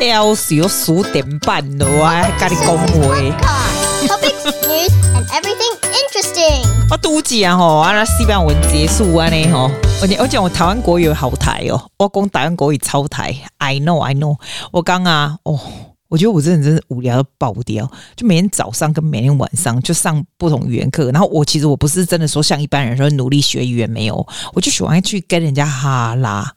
要是有十点半了，我还跟你讲话。Topics, news, and everything interesting。我都讲吼，啊，那西班牙文结束安尼吼，我讲我讲我台湾国语好台哦，我讲台湾国语超台。I know, I know。我刚啊，哦，我觉得我真的真是无聊到爆掉，就每天早上跟每天晚上就上不同语言课。然后我其实我不是真的说像一般人说努力学语言没有，我就喜欢去跟人家哈拉。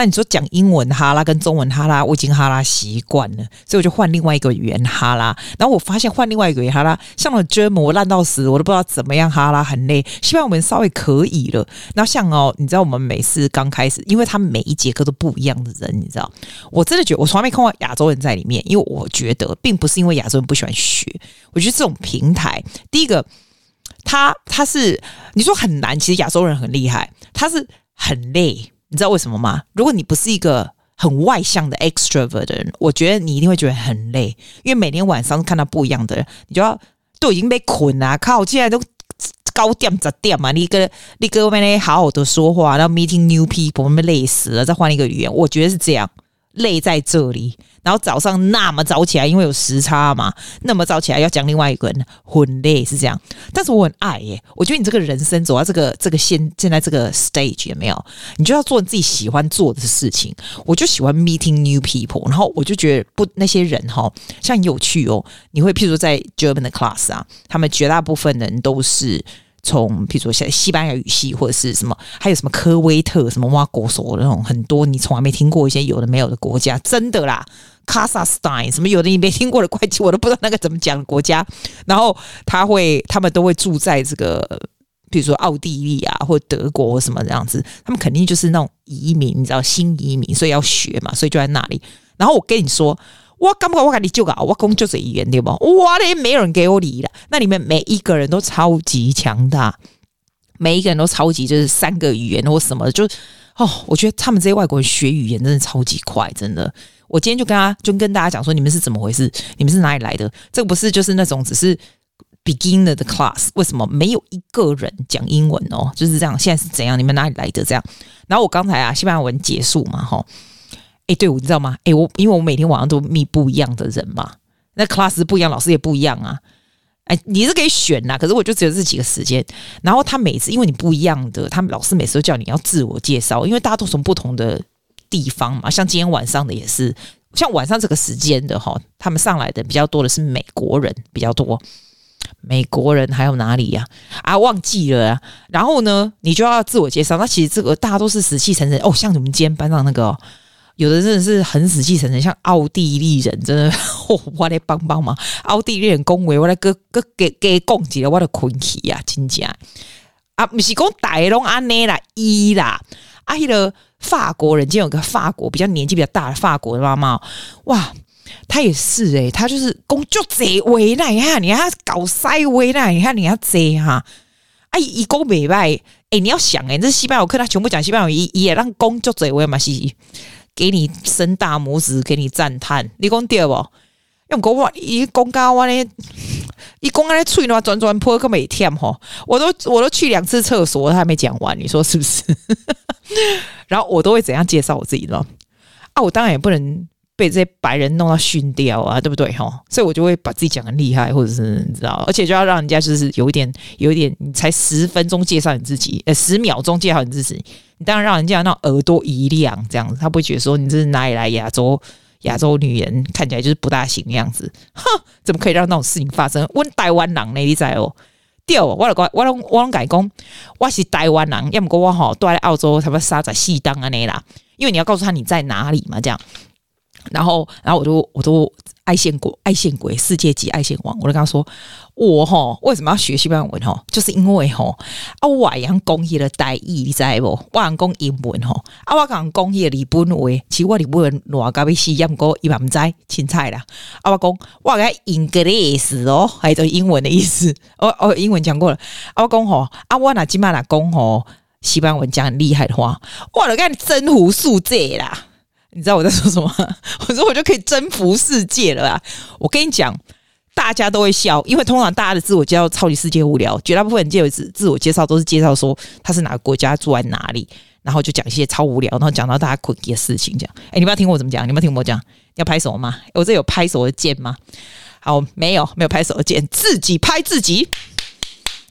那你说讲英文哈拉跟中文哈拉，我已经哈拉习惯了，所以我就换另外一个语言哈拉。然后我发现换另外一个语言哈拉，像了 German 我烂到死，我都不知道怎么样哈拉，很累。西班牙文稍微可以了。然后像哦，你知道我们每次刚开始，因为他每一节课都不一样的人，你知道，我真的觉得我从来没看过亚洲人在里面，因为我觉得并不是因为亚洲人不喜欢学，我觉得这种平台，第一个，他他是你说很难，其实亚洲人很厉害，他是很累。你知道为什么吗？如果你不是一个很外向的 extrovert 的人，我觉得你一定会觉得很累，因为每天晚上看到不一样的人，你就要都已经被捆了，靠，现在都高点杂点嘛，你跟你跟外面好好的说话，然后 meeting new people，我们累死了，再换一个语言，我觉得是这样，累在这里。然后早上那么早起来，因为有时差嘛，那么早起来要讲另外一个人，很累是这样。但是我很爱耶，我觉得你这个人生走到这个这个现现在这个 stage 有没有？你就要做你自己喜欢做的事情。我就喜欢 meeting new people，然后我就觉得不那些人哈，像有趣哦。你会譬如在 German 的 class 啊，他们绝大部分人都是。从比如说像西班牙语系或者是什么，还有什么科威特什么挖国所那种很多你从来没听过一些有的没有的国家，真的啦，卡萨斯坦什么有的你没听过的会计我都不知道那个怎么讲国家。然后他会他们都会住在这个，比如说奥地利啊或德国什么这样子，他们肯定就是那种移民，你知道新移民，所以要学嘛，所以就在那里。然后我跟你说。我刚刚我跟你就搞，我讲就是语言对不？哇嘞，没有人给我理了。那里面每一个人都超级强大，每一个人都超级就是三个语言或什么，就哦，我觉得他们这些外国人学语言真的超级快，真的。我今天就跟他就跟大家讲说，你们是怎么回事？你们是哪里来的？这个不是就是那种只是 beginner 的 class？为什么没有一个人讲英文哦？就是这样，现在是怎样？你们哪里来的？这样。然后我刚才啊，西班牙文结束嘛，哈。哎，对，你知道吗？哎，我因为我每天晚上都密不一样的人嘛，那 class 不一样，老师也不一样啊。哎，你是可以选呐，可是我就只有这几个时间。然后他每次因为你不一样的，他们老师每次都叫你要自我介绍，因为大家都从不同的地方嘛。像今天晚上的也是，像晚上这个时间的哈，他们上来的比较多的是美国人比较多，美国人还有哪里呀？啊，忘记了啊。然后呢，你就要自我介绍。那其实这个大家都是死气沉沉哦，像你们今天班上那个。有的真的是很死气沉沉，像奥地利人，真的，哦、我来帮帮忙。奥地利人恭维我来给给给给攻击了我的困气啊，真假啊？不是讲大龙安内啦，伊啦，啊，那个法国人，今天有个法国比较年纪比较大的法国的妈妈，哇，他也是诶、欸，他就是工作贼为难，你看，你看他搞塞为难，你看你要贼哈，啊，一工美败，诶，你要想诶、欸，这西班牙课，他全部讲西班牙语，也让工作贼为嘛西。给你伸大拇指，给你赞叹。你讲对不？用国话一公告我呢，一公告咧吹的话，转转破个每天吼，我都我都去两次厕所，他还没讲完，你说是不是？然后我都会怎样介绍我自己呢？啊，我当然也不能。被这些白人弄到熏掉啊，对不对哈？所以我就会把自己讲很厉害，或者是你知道，而且就要让人家就是有一点，有一点，你才十分钟介绍你自己，呃，十秒钟介绍你自己，你当然让人家那耳朵一亮，这样子，他不会觉得说你这是哪里来亚洲亚洲女人，看起来就是不大行的样子，哼，怎么可以让那种事情发生？问台湾人呢？你知哦？对，我我我我我讲讲，我是台湾人，要么我哈都在澳洲，差不多杀在西当啊那啦，因为你要告诉他你在哪里嘛，这样。然后，然后我就我都爱线国爱线鬼世界级爱线王，我就跟他说，我哈为什么要学西班牙文哈？就是因为哈啊，我讲讲起了台语，你知不？我讲英文哈啊，我讲讲起了日本话，其实我日本文乱搞要死，也不过一般不知青菜啦。啊，我讲我讲 English 哦，还是英文的意思。哦哦英文讲过了。啊，我讲哈啊，我那今嘛那讲哈西班牙文讲很厉害的话，我都跟你征服世界啦。你知道我在说什么？我说我就可以征服世界了啊！我跟你讲，大家都会笑，因为通常大家的自我介绍超级世界无聊，绝大部分人介绍自自我介绍都是介绍说他是哪个国家住在哪里，然后就讲一些超无聊，然后讲到大家困的事情，这样。哎，你们要听我怎么讲？你们要听我讲？要拍手吗？我这有拍手的键吗？好，没有，没有拍手的键，自己拍自己。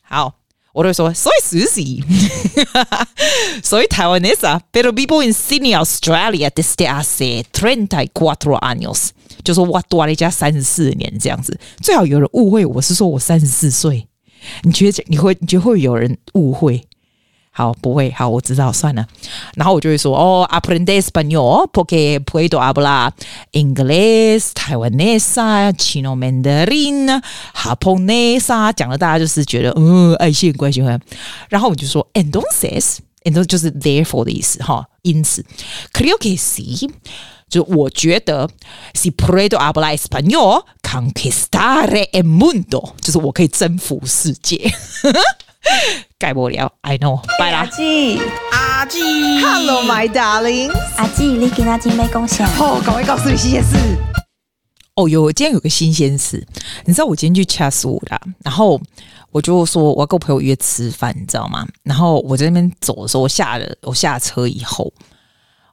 好，我都会说，所以是不是？所以台湾人啊，pero vivo en Sydney, Australia desde hace treinta y cuatro años，就说我多了一家三十四年这样子。最好有人误会我是说我三十四岁，你觉得你会你觉得会有人误会？好，不会，好，我知道，算了。然后我就会说，哦，aprende español porque puedo hablar inglés, taiwanesa, chino mandarin, japonesa，讲了大家就是觉得，嗯，爱心关系很。然后我就说，andonces，andonces 就是 therefore 的意思，哈，因此，creo que sí，就我觉得，si puedo hablar español, conquistar el mundo，就是我可以征服世界。改不了，I know。拜啦，阿季，阿季，Hello my darling，阿季，你给阿季没贡献哦，赶快告诉你新鲜事。哦哟，今天有个新鲜事，你知道我今天去 Chatswood 啦，然后我就说我要跟我朋友约吃饭，你知道吗？然后我在那边走的时候，我下了我下车以后，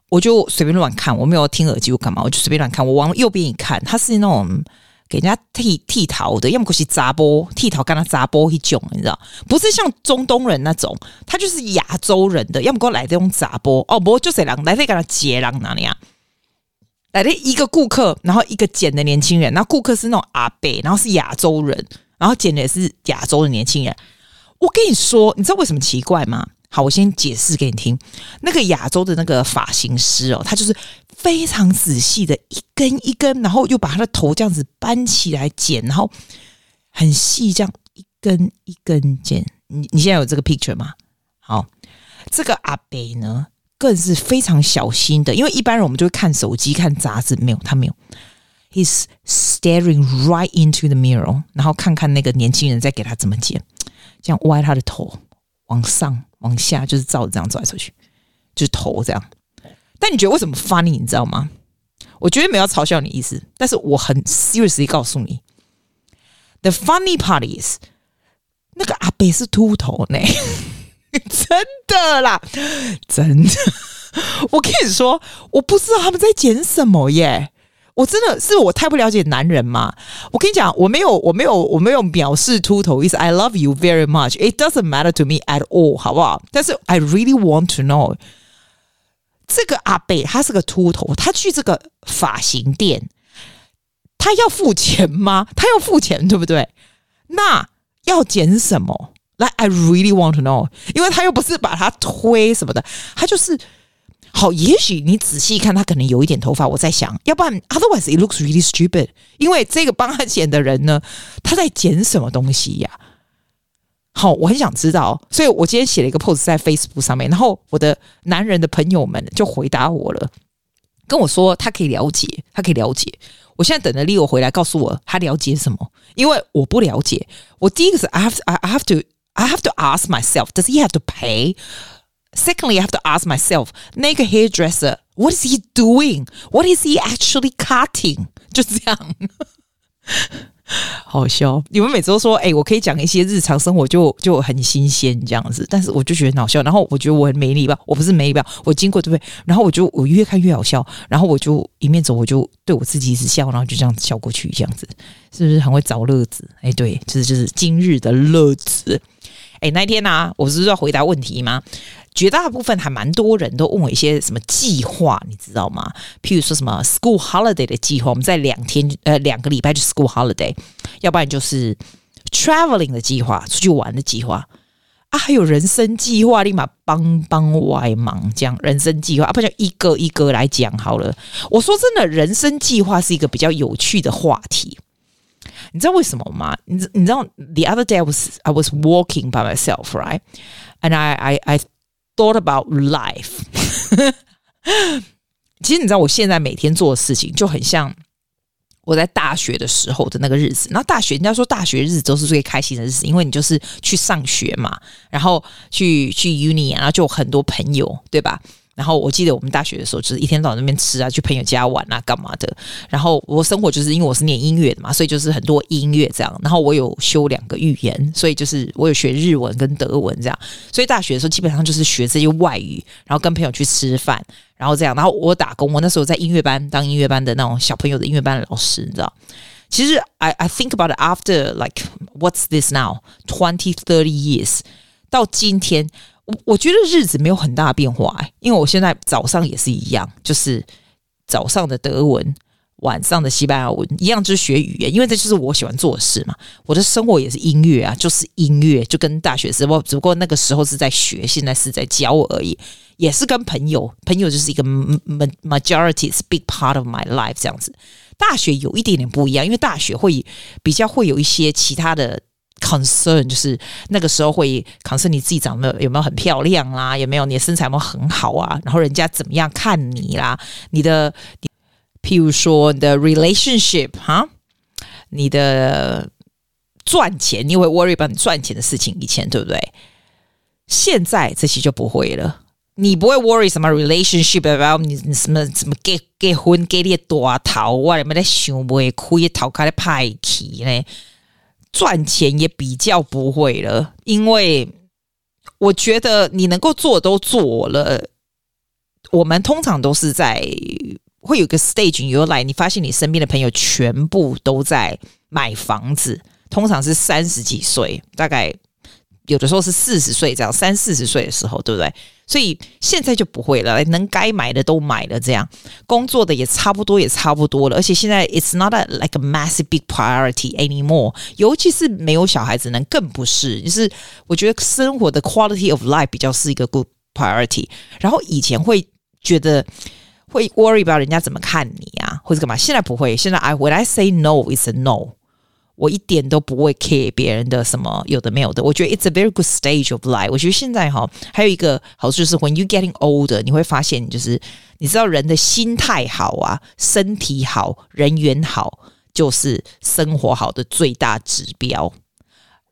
我就随便乱看，我没有听耳机，我干嘛？我就随便乱看，我往右边一看，它是那种。给人家剃剃头的，要么就是杂波剃头，跟他杂波一种，你知道，不是像中东人那种，他就是亚洲人的，要么给我来这种杂波哦，不就是人来这跟他接人哪里啊？来的一个顾客，然后一个剪的年轻人，然后顾客是那种阿伯，然后是亚洲人，然后剪的也是亚洲的年轻人。我跟你说，你知道为什么奇怪吗？好，我先解释给你听。那个亚洲的那个发型师哦，他就是非常仔细的一根一根，然后又把他的头这样子搬起来剪，然后很细这样一根一根剪。你你现在有这个 picture 吗？好，这个阿北呢更是非常小心的，因为一般人我们就会看手机、看杂志，没有他没有，he's staring right into the mirror，然后看看那个年轻人在给他怎么剪，这样歪他的头往上。往下就是照着这样走来走去，就是头这样。但你觉得为什么 funny？你知道吗？我绝对没有嘲笑你意思，但是我很 seriously 告诉你，the funny part is 那个阿伯是秃头呢，真的啦，真的。我跟你说，我不知道他们在剪什么耶。我真的是我太不了解男人嘛？我跟你讲，我没有，我没有，我没有藐视秃头意思。I love you very much. It doesn't matter to me at all，好不好？但是 I really want to know，这个阿伯他是个秃头，他去这个发型店，他要付钱吗？他要付钱，对不对？那要剪什么？来，I really want to know，因为他又不是把他推什么的，他就是。好，也许你仔细看，他可能有一点头发。我在想，要不然，otherwise it looks really stupid。因为这个帮他剪的人呢，他在剪什么东西呀？好，我很想知道，所以我今天写了一个 post 在 Facebook 上面，然后我的男人的朋友们就回答我了，跟我说他可以了解，他可以了解。我现在等着 Leo 回来告诉我他了解什么，因为我不了解。我第一个是 I have I have to I have to ask myself，does he have to pay？Secondly, I have to ask myself，那个 hairdresser，what is he doing？What is he actually cutting？就是这样，好笑。你们每次都说，哎、我可以讲一些日常生活就就很新鲜这样子，但是我就觉得很好笑。然后我觉得我很没礼貌，我不是没礼貌，我经过对不对？然后我就我越看越好笑，然后我就一面走，我就对我自己一直笑，然后就这样笑过去，这样子是不是很会找乐子？哎、对，就是就是今日的乐子。哎、欸，那天呢、啊，我不是要回答问题吗？绝大部分还蛮多人都问我一些什么计划，你知道吗？譬如说什么 school holiday 的计划，我们在两天呃两个礼拜就 school holiday，要不然就是 traveling 的计划，出去玩的计划啊，还有人生计划，立马帮帮外忙，这样人生计划啊，不就一个一个来讲好了。我说真的，人生计划是一个比较有趣的话题。你知道为什么吗？你你知道，the other day I was I was walking by myself, right? And I I I thought about life. 其实你知道，我现在每天做的事情就很像我在大学的时候的那个日子。那大学，人家说大学日子都是最开心的日子，因为你就是去上学嘛，然后去去 uni，然后就很多朋友，对吧？然后我记得我们大学的时候，就是一天到晚那边吃啊，去朋友家玩啊，干嘛的。然后我生活就是因为我是念音乐的嘛，所以就是很多音乐这样。然后我有修两个语言，所以就是我有学日文跟德文这样。所以大学的时候基本上就是学这些外语，然后跟朋友去吃饭，然后这样。然后我打工，我那时候在音乐班当音乐班的那种小朋友的音乐班的老师，你知道。其实，I I think about it after like what's this now twenty thirty years 到今天。我我觉得日子没有很大的变化哎，因为我现在早上也是一样，就是早上的德文，晚上的西班牙文，一样就是学语言，因为这就是我喜欢做的事嘛。我的生活也是音乐啊，就是音乐，就跟大学时候，只不过那个时候是在学，现在是在教而已，也是跟朋友，朋友就是一个 majority is big part of my life 这样子。大学有一点点不一样，因为大学会比较会有一些其他的。Concern 就是那个时候会 concern 你自己长得有没有很漂亮啦，有没有你的身材有没有很好啊，然后人家怎么样看你啦，你的，你譬如说你的 relationship 哈，你的赚钱，你会 worry about 你赚钱的事情，以前对不对？现在这些就不会了，你不会 worry 什么 relationship about 你什么什么结结婚给你多头，我有没有在想不会亏头开的派气呢？赚钱也比较不会了，因为我觉得你能够做都做了。我们通常都是在会有个 stage，you like，你发现你身边的朋友全部都在买房子，通常是三十几岁，大概。有的时候是四十岁这样，三四十岁的时候，对不对？所以现在就不会了，能该买的都买了，这样工作的也差不多，也差不多了。而且现在 it's not a, like a massive big priority anymore，尤其是没有小孩子，能更不是。就是我觉得生活的 quality of life 比较是一个 good priority。然后以前会觉得会 worry about 人家怎么看你啊，或者干嘛？现在不会。现在 I when I say no, it's a no。我一点都不会 care 别人的什么有的没有的，我觉得 it's a very good stage of life。我觉得现在哈还有一个好处就是 when you getting older，你会发现就是你知道人的心态好啊，身体好，人缘好，就是生活好的最大指标。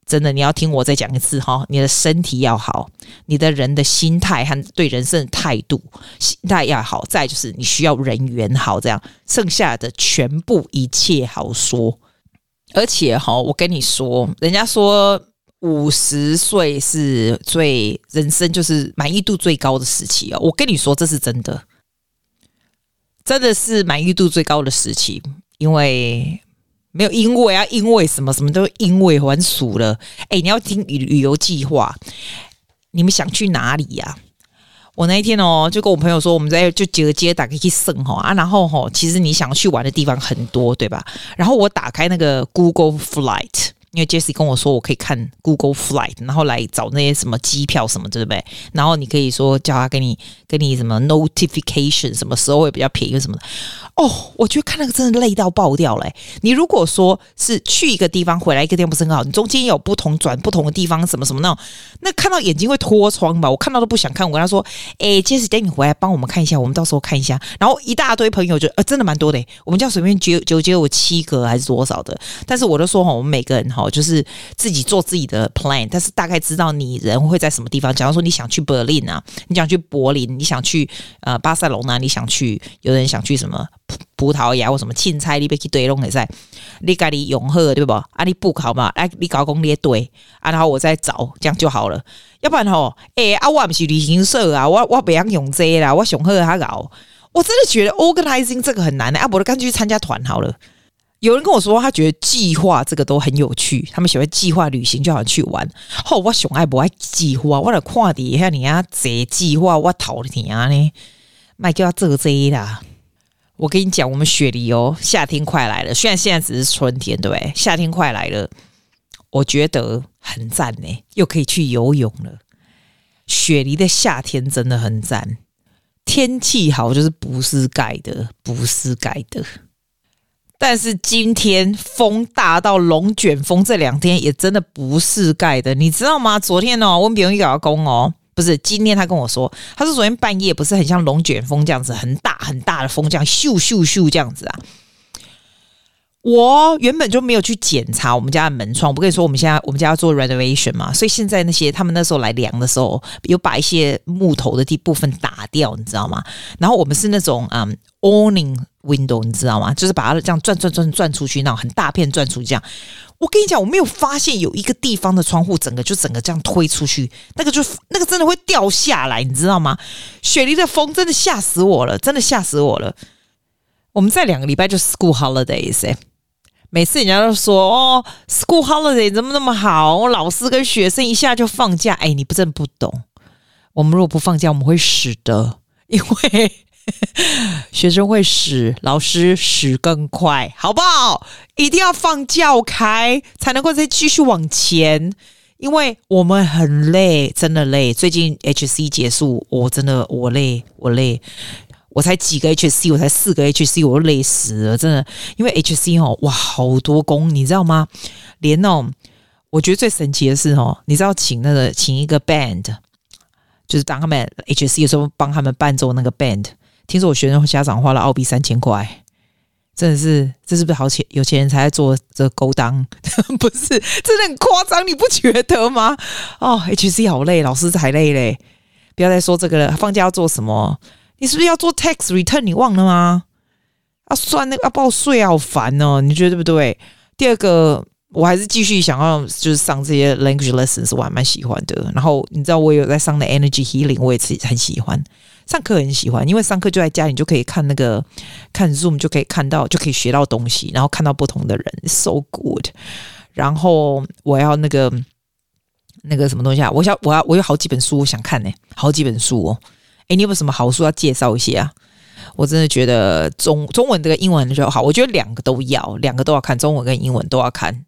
真的，你要听我再讲一次哈，你的身体要好，你的人的心态和对人生的态度心态要好，再就是你需要人缘好，这样剩下的全部一切好说。而且哈，我跟你说，人家说五十岁是最人生就是满意度最高的时期哦。我跟你说，这是真的，真的是满意度最高的时期，因为没有因为啊，因为什么什么都因为还俗了。哎，你要听旅旅游计划，你们想去哪里呀？我那一天哦，就跟我朋友说，我们在就几个街打开去省哈啊，然后哈，其实你想去玩的地方很多，对吧？然后我打开那个 Google Flight。因为 Jesse 跟我说，我可以看 Google Flight，然后来找那些什么机票什么，对不对？然后你可以说叫他给你给你什么 notification，什么时候会比较便宜什么的。哦，我觉得看那个真的累到爆掉了。你如果说是去一个地方回来一个地方不是很好，你中间有不同转不同的地方什么什么那种，那看到眼睛会脱窗吧？我看到都不想看。我跟他说，哎这次等你回来帮我们看一下，我们到时候看一下。然后一大堆朋友就呃，真的蛮多的。我们叫随便九九九有七个还是多少的？但是我都说哈，我们每个人哈。就是自己做自己的 plan，但是大概知道你人会在什么地方。假如说你想去柏林啊，你想去柏林，你想去呃巴塞隆纳，你想去，有人想去什么葡葡萄牙或什么凊彩，你别去对拢也在，你家里永贺对不？啊，你不考嘛？哎，你搞攻略对啊，然后我再找这样就好了。要不然吼，哎啊，我不是旅行社啊，我我不想用这啦，我想和他搞。我真的觉得 organizing 这个很难的啊，我就干脆去参加团好了。有人跟我说，他觉得计划这个都很有趣，他们喜欢计划旅行，就好像去玩。好，我熊爱不爱计划？我来看底下你啊，这计划我讨的天啊呢，卖叫他做这啦。我跟你讲，我们雪梨哦，夏天快来了。虽然现在只是春天，对不对？夏天快来了，我觉得很赞呢，又可以去游泳了。雪梨的夏天真的很赞，天气好就是不是盖的，不是盖的。但是今天风大到龙卷风，这两天也真的不是盖的，你知道吗？昨天哦，温比容易搞工哦，不是今天他跟我说，他说昨天半夜不是很像龙卷风这样子，很大很大的风，这样咻咻咻这样子啊。我原本就没有去检查我们家的门窗。我不跟你说，我们现在我们家要做 renovation 嘛，所以现在那些他们那时候来量的时候，有把一些木头的地部分打掉，你知道吗？然后我们是那种嗯、um, awning window，你知道吗？就是把它这样转转转转出去，那种很大片转出去这样。我跟你讲，我没有发现有一个地方的窗户整个就整个这样推出去，那个就那个真的会掉下来，你知道吗？雪梨的风真的吓死我了，真的吓死我了。我们在两个礼拜就 school holidays 欸。每次人家都说哦，school holiday 怎么那么好？老师跟学生一下就放假。哎，你不真不懂。我们如果不放假，我们会死的，因为 学生会死，老师死更快，好不好？一定要放教开，才能够再继续往前。因为我们很累，真的累。最近 HC 结束，我真的我累，我累。我才几个 HC，我才四个 HC，我都累死了，真的。因为 HC 哦，哇，好多工，你知道吗？连哦，我觉得最神奇的是哦，你知道请那个请一个 band，就是当他们 HC 的时候帮他们伴奏那个 band。听说我学生家长花了澳币三千块，真的是，这是不是好钱？有钱人才在做这勾当？不是，真的很夸张，你不觉得吗？哦，HC 好累，老师才累嘞。不要再说这个了，放假要做什么？你是不是要做 tax return？你忘了吗？啊算那个要报税，好烦哦！你觉得对不对？第二个，我还是继续想要就是上这些 language lessons，我还蛮喜欢的。然后你知道我有在上的 energy healing，我也是很喜欢。上课很喜欢，因为上课就在家里，你就可以看那个看 Zoom，就可以看到，就可以学到东西，然后看到不同的人，so good。然后我要那个那个什么东西啊？我想我要我有好几本书我想看呢，好几本书哦。哎，你有没有什么好书要介绍一些啊？我真的觉得中中文这个英文就好，我觉得两个都要，两个都要看，中文跟英文都要看，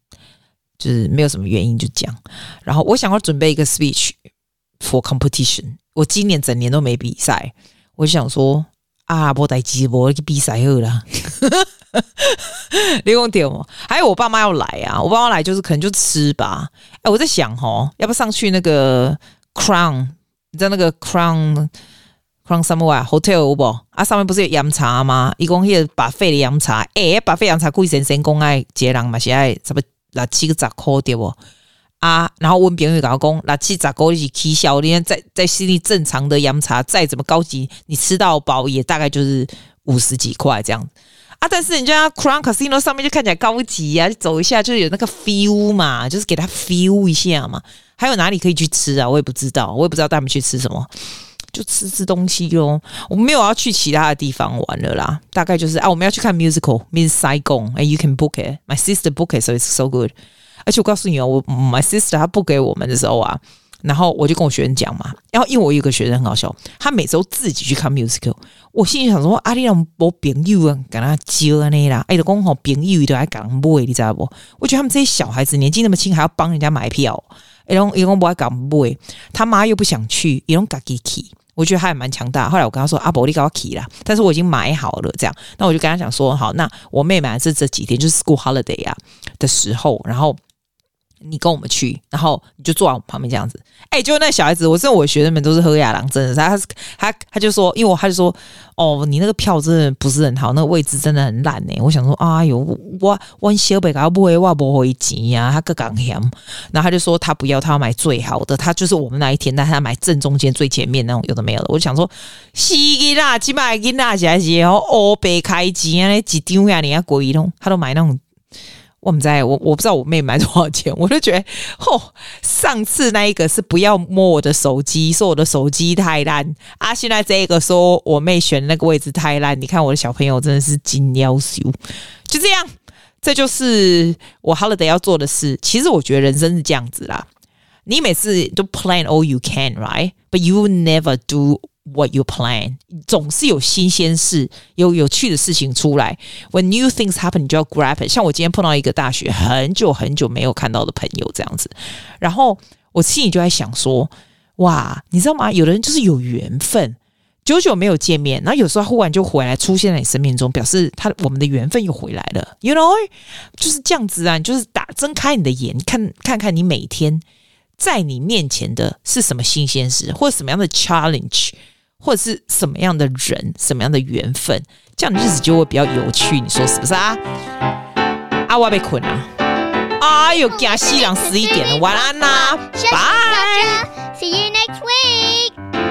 就是没有什么原因就讲。然后我想要准备一个 speech for competition，我今年整年都没比赛，我就想说啊，不带机，我去比赛好了。李光点哦，还有我爸妈要来啊，我爸妈来就是可能就吃吧。哎，我在想哦，要不上去那个 Crown，你知道那个 Crown？Crown somewhere hotel 有不？啊，上面不是有洋茶吗？一共迄个把费的洋茶，诶，把费洋茶贵先生讲爱接人嘛，是爱差不多六七个十块对不？啊，然后温朋友跟我讲，六七十块是起销，你看在在悉尼正常的洋茶再怎么高级，你吃到饱也大概就是五十几块这样子啊。但是人家 Crown Casino 上面就看起来高级啊，走一下就有那个 feel 嘛，就是给他 feel 一下嘛。还有哪里可以去吃啊？我也不知道，我也不知道带他们去吃什么。就吃吃东西哟，我们没有要去其他的地方玩了啦。大概就是啊，我们要去看 musical，Miss Saigon》，and，you can book it，my sister book it，so it's so good。而且我告诉你哦，我 my sister 她不给我们的时候啊，然后我就跟我学生讲嘛，然后因为我有个学生很好笑，他每周自己去看 musical，我心里想说，阿丽让我朋友啊，跟他教那啦，哎，就讲好朋友都还敢买，你知道不？我觉得他们这些小孩子年纪那么轻，还要帮人家买票，哎，种一种不爱敢买，他妈又不想去，一种自己去。我觉得他还蛮强大。后来我跟他说：“阿伯，你给我起啦。”但是我已经买好了，这样。那我就跟他讲说：“好，那我妹买的是这几天，就是 school holiday、啊、的时候，然后。”你跟我们去，然后你就坐在我们旁边这样子。哎，就那小孩子，我真的我学生们都是喝亚郎，真的。他他他就说，因为我他就说，哦，你那个票真的不是很好，那个位置真的很烂呢。我想说，哎呦，我我小北搞不会，我不会钱呀，他个港险。然后他就说，他不要，他要买最好的，他就是我们那一天，但他买正中间最前面那种，有的没有的。我就想说，西啦，起码给那些些哦，欧北开机啊，几丢呀，你要贵弄，他都买那种。我们在我我不知道我妹买多少钱，我就觉得，哦，上次那一个是不要摸我的手机，说我的手机太烂啊，现在这一个说我妹选那个位置太烂，你看我的小朋友真的是金夭寿，就这样，这就是我 holiday 要做的事。其实我觉得人生是这样子啦，你每次都 plan all you can，right？But you never do。What you plan，总是有新鲜事，有有趣的事情出来。When new things happen，你就要 grab it。像我今天碰到一个大学很久很久没有看到的朋友这样子，然后我心里就在想说，哇，你知道吗？有的人就是有缘分，久久没有见面，然后有时候忽然就回来出现在你生命中，表示他我们的缘分又回来了。You know，就是这样子啊，你就是打睁开你的眼，看看看你每天在你面前的是什么新鲜事，或者什么样的 challenge。或者是什么样的人、什么样的缘分，这样的日子就会比较有趣，你说是不是啊？啊，我被困了。哎呦，加西凉十一点了，晚安啦，拜。See you next week.